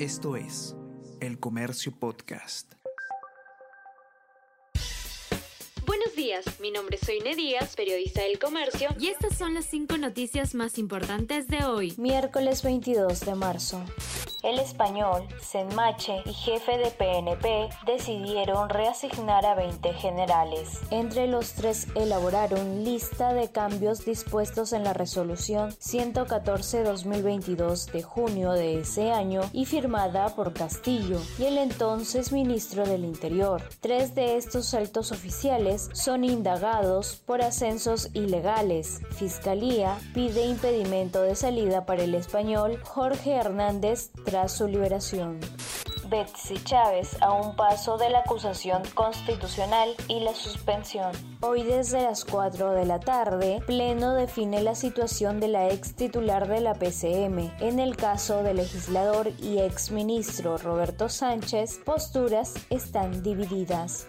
Esto es El Comercio Podcast. Buenos días, mi nombre es Soine Díaz, periodista del Comercio, y estas son las cinco noticias más importantes de hoy, miércoles 22 de marzo. El español, Senmache y jefe de PNP decidieron reasignar a 20 generales. Entre los tres elaboraron lista de cambios dispuestos en la resolución 114-2022 de junio de ese año y firmada por Castillo y el entonces ministro del Interior. Tres de estos altos oficiales son indagados por ascensos ilegales. Fiscalía pide impedimento de salida para el español Jorge Hernández su liberación. Betsy Chávez a un paso de la acusación constitucional y la suspensión. Hoy desde las 4 de la tarde, Pleno define la situación de la ex titular de la PCM. En el caso del legislador y ex ministro Roberto Sánchez, posturas están divididas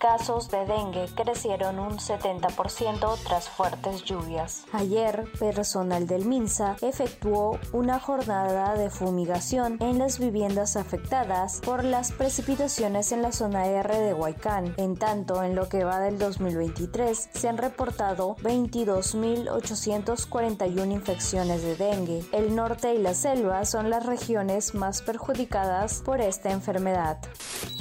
casos de dengue crecieron un 70% tras fuertes lluvias. Ayer, personal del MINSA efectuó una jornada de fumigación en las viviendas afectadas por las precipitaciones en la zona R de Huaycán. En tanto, en lo que va del 2023, se han reportado 22.841 infecciones de dengue. El norte y la selva son las regiones más perjudicadas por esta enfermedad.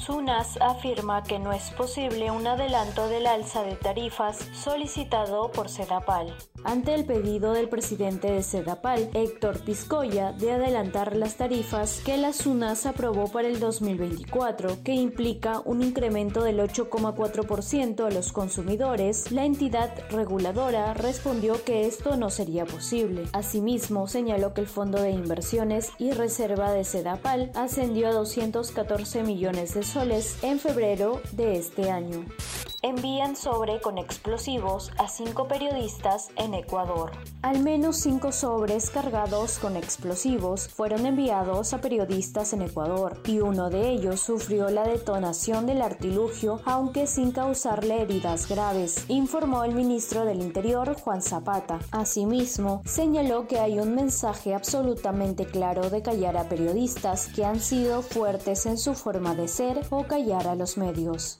SUNAS afirma que no es posible un adelanto del alza de tarifas solicitado por Sedapal. Ante el pedido del presidente de Sedapal, Héctor Piscoya, de adelantar las tarifas que la SUNAS aprobó para el 2024, que implica un incremento del 8,4% a los consumidores, la entidad reguladora respondió que esto no sería posible. Asimismo, señaló que el fondo de inversiones y reserva de Sedapal ascendió a 214 millones de soles en febrero de este envían sobre con explosivos a cinco periodistas en Ecuador. Al menos cinco sobres cargados con explosivos fueron enviados a periodistas en Ecuador y uno de ellos sufrió la detonación del artilugio aunque sin causarle heridas graves, informó el ministro del Interior Juan Zapata. Asimismo, señaló que hay un mensaje absolutamente claro de callar a periodistas que han sido fuertes en su forma de ser o callar a los medios.